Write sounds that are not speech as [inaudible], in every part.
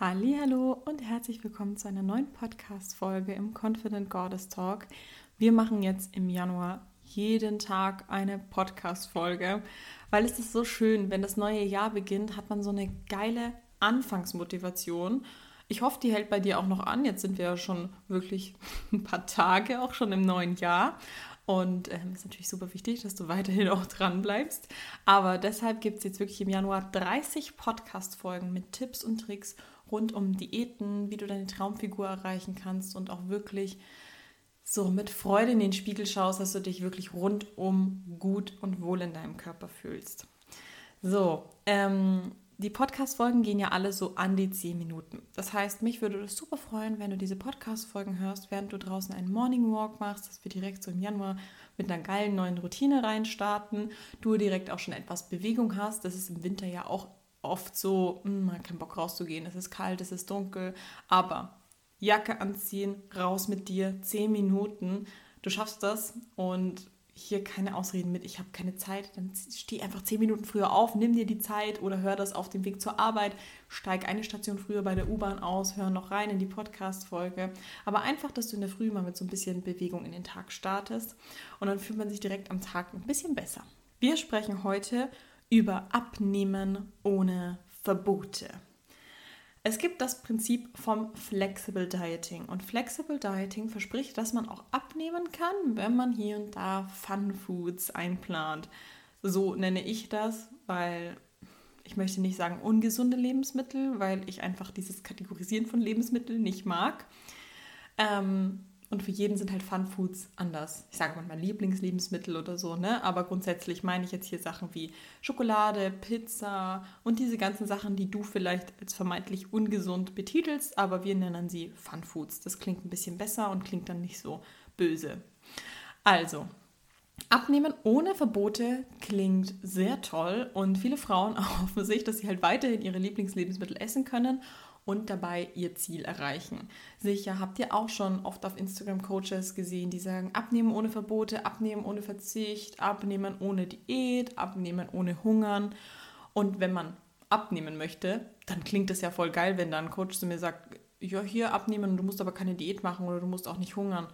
Hallo und herzlich willkommen zu einer neuen Podcast-Folge im Confident Goddess Talk. Wir machen jetzt im Januar jeden Tag eine Podcast-Folge, weil es ist so schön, wenn das neue Jahr beginnt, hat man so eine geile Anfangsmotivation. Ich hoffe, die hält bei dir auch noch an. Jetzt sind wir ja schon wirklich [laughs] ein paar Tage auch schon im neuen Jahr. Und ähm, ist natürlich super wichtig, dass du weiterhin auch dran bleibst. Aber deshalb gibt es jetzt wirklich im Januar 30 Podcast-Folgen mit Tipps und Tricks rund um Diäten, wie du deine Traumfigur erreichen kannst und auch wirklich so mit Freude in den Spiegel schaust, dass du dich wirklich rundum gut und wohl in deinem Körper fühlst. So, ähm, die Podcast-Folgen gehen ja alle so an die 10 Minuten. Das heißt, mich würde es super freuen, wenn du diese Podcast-Folgen hörst, während du draußen einen Morning Walk machst, dass wir direkt so im Januar mit einer geilen neuen Routine reinstarten, du direkt auch schon etwas Bewegung hast. Das ist im Winter ja auch oft so, hm, man hat keinen Bock rauszugehen, es ist kalt, es ist dunkel, aber Jacke anziehen, raus mit dir, zehn Minuten, du schaffst das und hier keine Ausreden mit, ich habe keine Zeit, dann steh einfach zehn Minuten früher auf, nimm dir die Zeit oder hör das auf dem Weg zur Arbeit, steig eine Station früher bei der U-Bahn aus, hör noch rein in die Podcast-Folge. Aber einfach, dass du in der Früh mal mit so ein bisschen Bewegung in den Tag startest und dann fühlt man sich direkt am Tag ein bisschen besser. Wir sprechen heute über Abnehmen ohne Verbote. Es gibt das Prinzip vom Flexible Dieting und Flexible Dieting verspricht, dass man auch abnehmen kann, wenn man hier und da Fun Foods einplant. So nenne ich das, weil ich möchte nicht sagen ungesunde Lebensmittel, weil ich einfach dieses Kategorisieren von Lebensmitteln nicht mag. Ähm, und für jeden sind halt Fun Foods anders. Ich sage manchmal Lieblingslebensmittel oder so, ne? Aber grundsätzlich meine ich jetzt hier Sachen wie Schokolade, Pizza und diese ganzen Sachen, die du vielleicht als vermeintlich ungesund betitelst, aber wir nennen sie Fun Foods. Das klingt ein bisschen besser und klingt dann nicht so böse. Also, Abnehmen ohne Verbote klingt sehr toll und viele Frauen [laughs] erhoffen sich, dass sie halt weiterhin ihre Lieblingslebensmittel essen können und dabei ihr Ziel erreichen. Sicher habt ihr auch schon oft auf Instagram Coaches gesehen, die sagen, abnehmen ohne Verbote, abnehmen ohne Verzicht, abnehmen ohne Diät, abnehmen ohne Hungern. Und wenn man abnehmen möchte, dann klingt es ja voll geil, wenn dann ein Coach zu mir sagt, ja, hier abnehmen, du musst aber keine Diät machen oder du musst auch nicht hungern.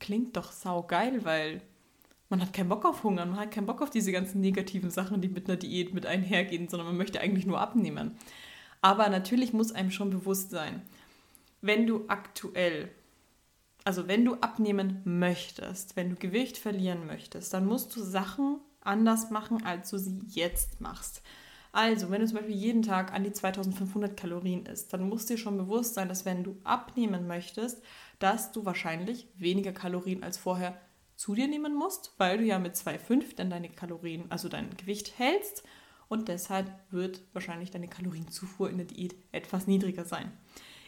Klingt doch sau geil, weil man hat keinen Bock auf Hungern, man hat keinen Bock auf diese ganzen negativen Sachen, die mit einer Diät mit einhergehen, sondern man möchte eigentlich nur abnehmen. Aber natürlich muss einem schon bewusst sein, wenn du aktuell, also wenn du abnehmen möchtest, wenn du Gewicht verlieren möchtest, dann musst du Sachen anders machen, als du sie jetzt machst. Also, wenn du zum Beispiel jeden Tag an die 2500 Kalorien isst, dann muss dir schon bewusst sein, dass wenn du abnehmen möchtest, dass du wahrscheinlich weniger Kalorien als vorher zu dir nehmen musst, weil du ja mit 2,5 dann deine Kalorien, also dein Gewicht hältst und deshalb wird wahrscheinlich deine Kalorienzufuhr in der Diät etwas niedriger sein.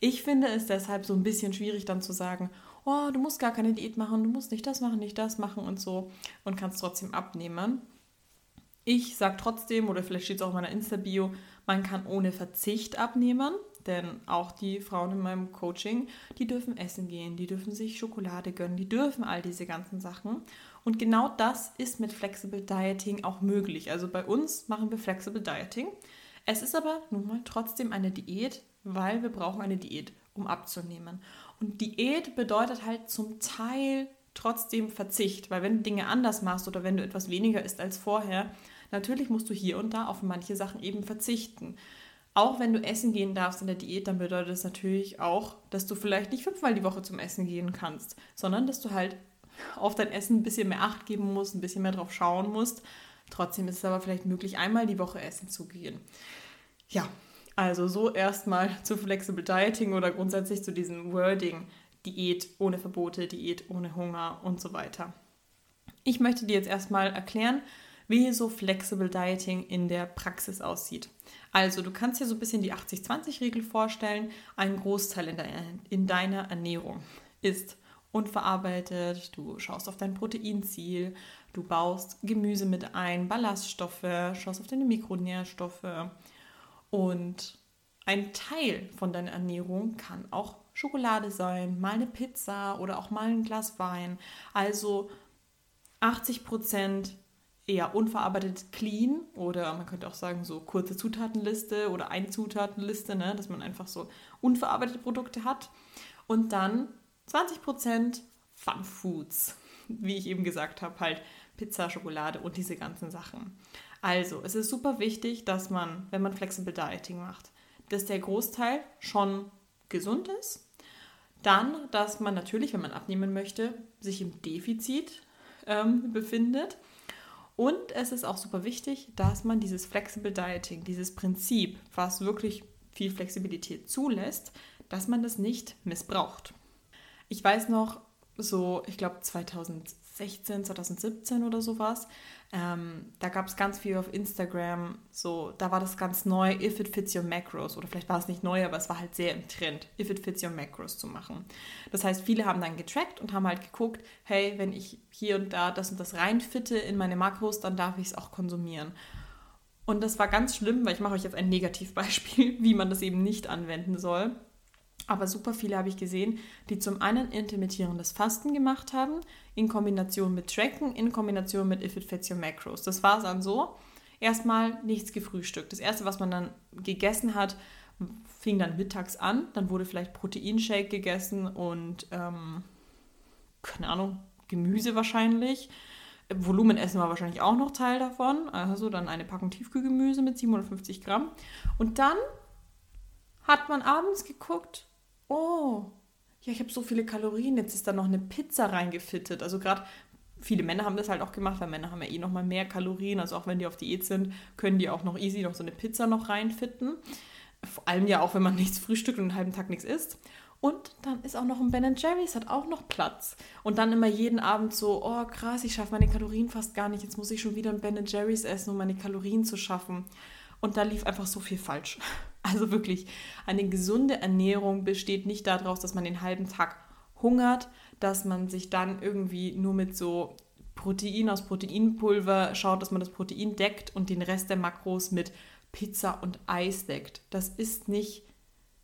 Ich finde es deshalb so ein bisschen schwierig dann zu sagen, oh, du musst gar keine Diät machen, du musst nicht das machen, nicht das machen und so und kannst trotzdem abnehmen. Ich sage trotzdem, oder vielleicht steht es auch in meiner Insta-Bio, man kann ohne Verzicht abnehmen, denn auch die Frauen in meinem Coaching, die dürfen essen gehen, die dürfen sich Schokolade gönnen, die dürfen all diese ganzen Sachen. Und genau das ist mit Flexible Dieting auch möglich. Also bei uns machen wir Flexible Dieting. Es ist aber nun mal trotzdem eine Diät, weil wir brauchen eine Diät, um abzunehmen. Und Diät bedeutet halt zum Teil trotzdem Verzicht, weil wenn du Dinge anders machst oder wenn du etwas weniger isst als vorher, natürlich musst du hier und da auf manche Sachen eben verzichten. Auch wenn du essen gehen darfst in der Diät, dann bedeutet das natürlich auch, dass du vielleicht nicht fünfmal die Woche zum Essen gehen kannst, sondern dass du halt auf dein Essen ein bisschen mehr Acht geben musst, ein bisschen mehr drauf schauen musst. Trotzdem ist es aber vielleicht möglich, einmal die Woche essen zu gehen. Ja, also so erstmal [laughs] zu Flexible Dieting oder grundsätzlich zu diesem Wording Diät ohne Verbote, Diät ohne Hunger und so weiter. Ich möchte dir jetzt erstmal erklären, wie so Flexible Dieting in der Praxis aussieht. Also du kannst dir so ein bisschen die 80-20-Regel vorstellen. Ein Großteil in, de in deiner Ernährung ist unverarbeitet, du schaust auf dein Proteinziel, du baust Gemüse mit ein, Ballaststoffe, schaust auf deine Mikronährstoffe und ein Teil von deiner Ernährung kann auch Schokolade sein, mal eine Pizza oder auch mal ein Glas Wein. Also 80 Prozent eher unverarbeitet clean oder man könnte auch sagen so kurze Zutatenliste oder eine Zutatenliste, ne, dass man einfach so unverarbeitete Produkte hat. Und dann 20% Fun Foods, [laughs] wie ich eben gesagt habe, halt Pizza, Schokolade und diese ganzen Sachen. Also, es ist super wichtig, dass man, wenn man Flexible Dieting macht, dass der Großteil schon gesund ist. Dann, dass man natürlich, wenn man abnehmen möchte, sich im Defizit ähm, befindet. Und es ist auch super wichtig, dass man dieses Flexible Dieting, dieses Prinzip, was wirklich viel Flexibilität zulässt, dass man das nicht missbraucht. Ich weiß noch, so, ich glaube 2016, 2017 oder sowas, ähm, da gab es ganz viel auf Instagram, so, da war das ganz neu, if it fits your macros. Oder vielleicht war es nicht neu, aber es war halt sehr im Trend, if it fits your macros zu machen. Das heißt, viele haben dann getrackt und haben halt geguckt, hey, wenn ich hier und da das und das reinfitte in meine Makros, dann darf ich es auch konsumieren. Und das war ganz schlimm, weil ich mache euch jetzt ein Negativbeispiel, [laughs] wie man das eben nicht anwenden soll. Aber super viele habe ich gesehen, die zum einen intermittierendes Fasten gemacht haben, in Kombination mit Tracken, in Kombination mit If It Fits Your Macros. Das war es dann so. Erstmal nichts gefrühstückt. Das erste, was man dann gegessen hat, fing dann mittags an. Dann wurde vielleicht Proteinshake gegessen und, ähm, keine Ahnung, Gemüse wahrscheinlich. Volumenessen war wahrscheinlich auch noch Teil davon. Also dann eine Packung Tiefkühlgemüse mit 750 Gramm. Und dann hat man abends geguckt, oh, ja, ich habe so viele Kalorien, jetzt ist da noch eine Pizza reingefittet. Also gerade viele Männer haben das halt auch gemacht, weil Männer haben ja eh noch mal mehr Kalorien. Also auch wenn die auf Diät sind, können die auch noch easy noch so eine Pizza noch reinfitten. Vor allem ja auch, wenn man [laughs] nichts frühstückt und einen halben Tag nichts isst. Und dann ist auch noch ein Ben Jerry's, hat auch noch Platz. Und dann immer jeden Abend so, oh krass, ich schaffe meine Kalorien fast gar nicht. Jetzt muss ich schon wieder ein Ben Jerry's essen, um meine Kalorien zu schaffen. Und da lief einfach so viel falsch. [laughs] Also wirklich, eine gesunde Ernährung besteht nicht daraus, dass man den halben Tag hungert, dass man sich dann irgendwie nur mit so Protein aus Proteinpulver schaut, dass man das Protein deckt und den Rest der Makros mit Pizza und Eis deckt. Das ist nicht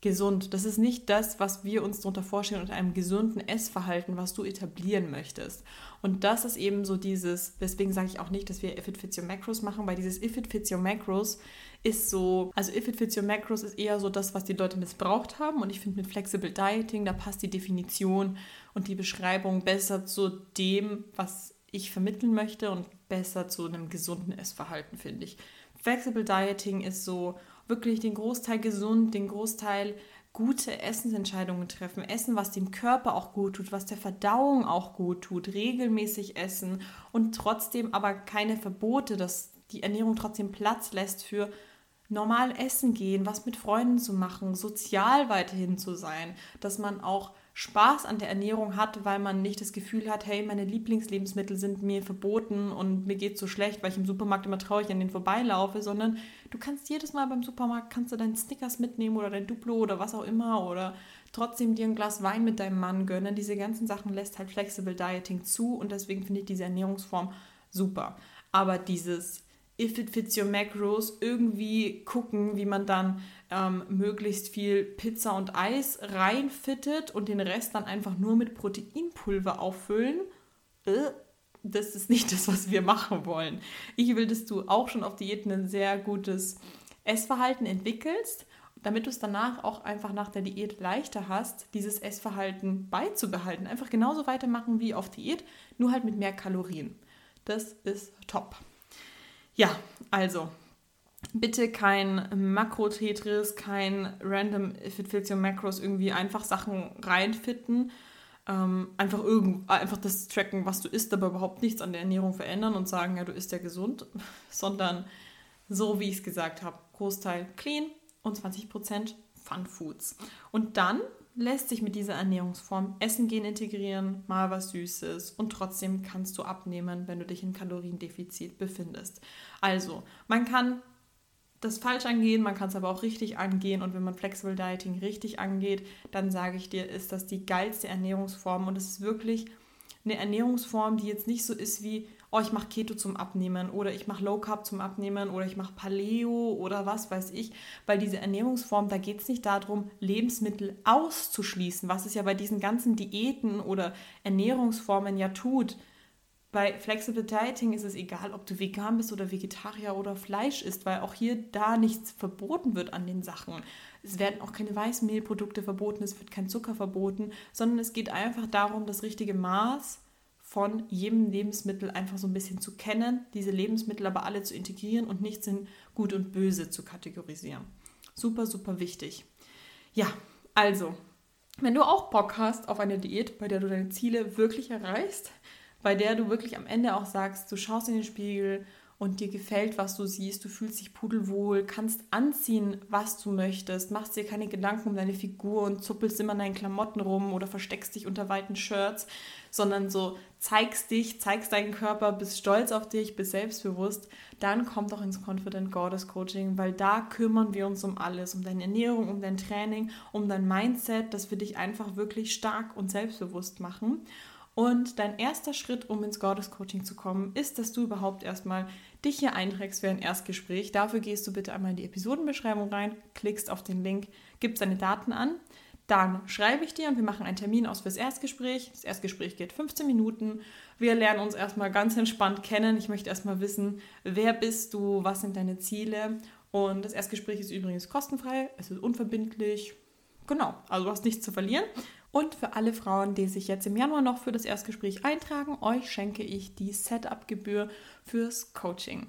gesund. Das ist nicht das, was wir uns darunter vorstellen unter einem gesunden Essverhalten, was du etablieren möchtest. Und das ist eben so dieses, deswegen sage ich auch nicht, dass wir If It Fits Your Macros machen, weil dieses If It Fits Your Macros ist so, also If It Fits Your Macros ist eher so das, was die Leute missbraucht haben. Und ich finde mit Flexible Dieting, da passt die Definition und die Beschreibung besser zu dem, was ich vermitteln möchte und besser zu einem gesunden Essverhalten, finde ich. Flexible Dieting ist so, wirklich den Großteil gesund, den Großteil gute Essensentscheidungen treffen. Essen, was dem Körper auch gut tut, was der Verdauung auch gut tut. Regelmäßig essen und trotzdem aber keine Verbote, dass die Ernährung trotzdem Platz lässt für normal essen gehen, was mit Freunden zu machen, sozial weiterhin zu sein, dass man auch Spaß an der Ernährung hat, weil man nicht das Gefühl hat, hey, meine Lieblingslebensmittel sind mir verboten und mir geht so schlecht, weil ich im Supermarkt immer traurig an den vorbeilaufe, sondern du kannst jedes Mal beim Supermarkt kannst du deinen Snickers mitnehmen oder dein Duplo oder was auch immer oder trotzdem dir ein Glas Wein mit deinem Mann gönnen. Diese ganzen Sachen lässt halt Flexible Dieting zu und deswegen finde ich diese Ernährungsform super. Aber dieses if it fits your macros, irgendwie gucken, wie man dann ähm, möglichst viel Pizza und Eis reinfittet und den Rest dann einfach nur mit Proteinpulver auffüllen. Äh, das ist nicht das, was wir machen wollen. Ich will, dass du auch schon auf Diäten ein sehr gutes Essverhalten entwickelst, damit du es danach auch einfach nach der Diät leichter hast, dieses Essverhalten beizubehalten. Einfach genauso weitermachen wie auf Diät, nur halt mit mehr Kalorien. Das ist top. Ja, also bitte kein Makro-Tetris, kein Random If It Fits Your Macros irgendwie einfach Sachen reinfitten. Ähm, einfach, irgend, einfach das tracken, was du isst, aber überhaupt nichts an der Ernährung verändern und sagen, ja, du isst ja gesund, [laughs] sondern so, wie ich es gesagt habe, Großteil clean und 20% Fun Foods. Und dann lässt sich mit dieser Ernährungsform Essen gehen integrieren, mal was Süßes und trotzdem kannst du abnehmen, wenn du dich in Kaloriendefizit befindest. Also, man kann das falsch angehen, man kann es aber auch richtig angehen und wenn man Flexible Dieting richtig angeht, dann sage ich dir, ist das die geilste Ernährungsform und es ist wirklich eine Ernährungsform, die jetzt nicht so ist wie oh, ich mache Keto zum Abnehmen oder ich mache Low Carb zum Abnehmen oder ich mache Paleo oder was weiß ich, weil diese Ernährungsform, da geht es nicht darum, Lebensmittel auszuschließen, was es ja bei diesen ganzen Diäten oder Ernährungsformen ja tut. bei Flexible Dieting ist es egal, ob du vegan bist oder Vegetarier oder Fleisch isst, weil auch hier da nichts verboten wird an den Sachen. Es werden auch keine Weißmehlprodukte verboten, es wird kein Zucker verboten, sondern es geht einfach darum, das richtige Maß von jedem Lebensmittel einfach so ein bisschen zu kennen, diese Lebensmittel aber alle zu integrieren und nichts in gut und böse zu kategorisieren. Super, super wichtig. Ja, also, wenn du auch Bock hast auf eine Diät, bei der du deine Ziele wirklich erreichst, bei der du wirklich am Ende auch sagst, du schaust in den Spiegel und dir gefällt, was du siehst, du fühlst dich pudelwohl, kannst anziehen, was du möchtest, machst dir keine Gedanken um deine Figur und zuppelst immer in deinen Klamotten rum oder versteckst dich unter weiten Shirts, sondern so zeigst dich, zeigst deinen Körper, bist stolz auf dich, bist selbstbewusst, dann komm doch ins Confident Goddess Coaching, weil da kümmern wir uns um alles, um deine Ernährung, um dein Training, um dein Mindset, dass wir dich einfach wirklich stark und selbstbewusst machen. Und dein erster Schritt, um ins Goddess Coaching zu kommen, ist, dass du überhaupt erstmal dich hier einträgst für ein Erstgespräch. Dafür gehst du bitte einmal in die Episodenbeschreibung rein, klickst auf den Link, gibst deine Daten an. Dann schreibe ich dir und wir machen einen Termin aus fürs Erstgespräch. Das Erstgespräch geht 15 Minuten. Wir lernen uns erstmal ganz entspannt kennen. Ich möchte erstmal wissen, wer bist du, was sind deine Ziele. Und das Erstgespräch ist übrigens kostenfrei, es ist unverbindlich. Genau, also du hast nichts zu verlieren. Und für alle Frauen, die sich jetzt im Januar noch für das Erstgespräch eintragen, euch schenke ich die Setup-Gebühr fürs Coaching.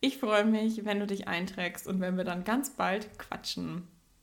Ich freue mich, wenn du dich einträgst und wenn wir dann ganz bald quatschen.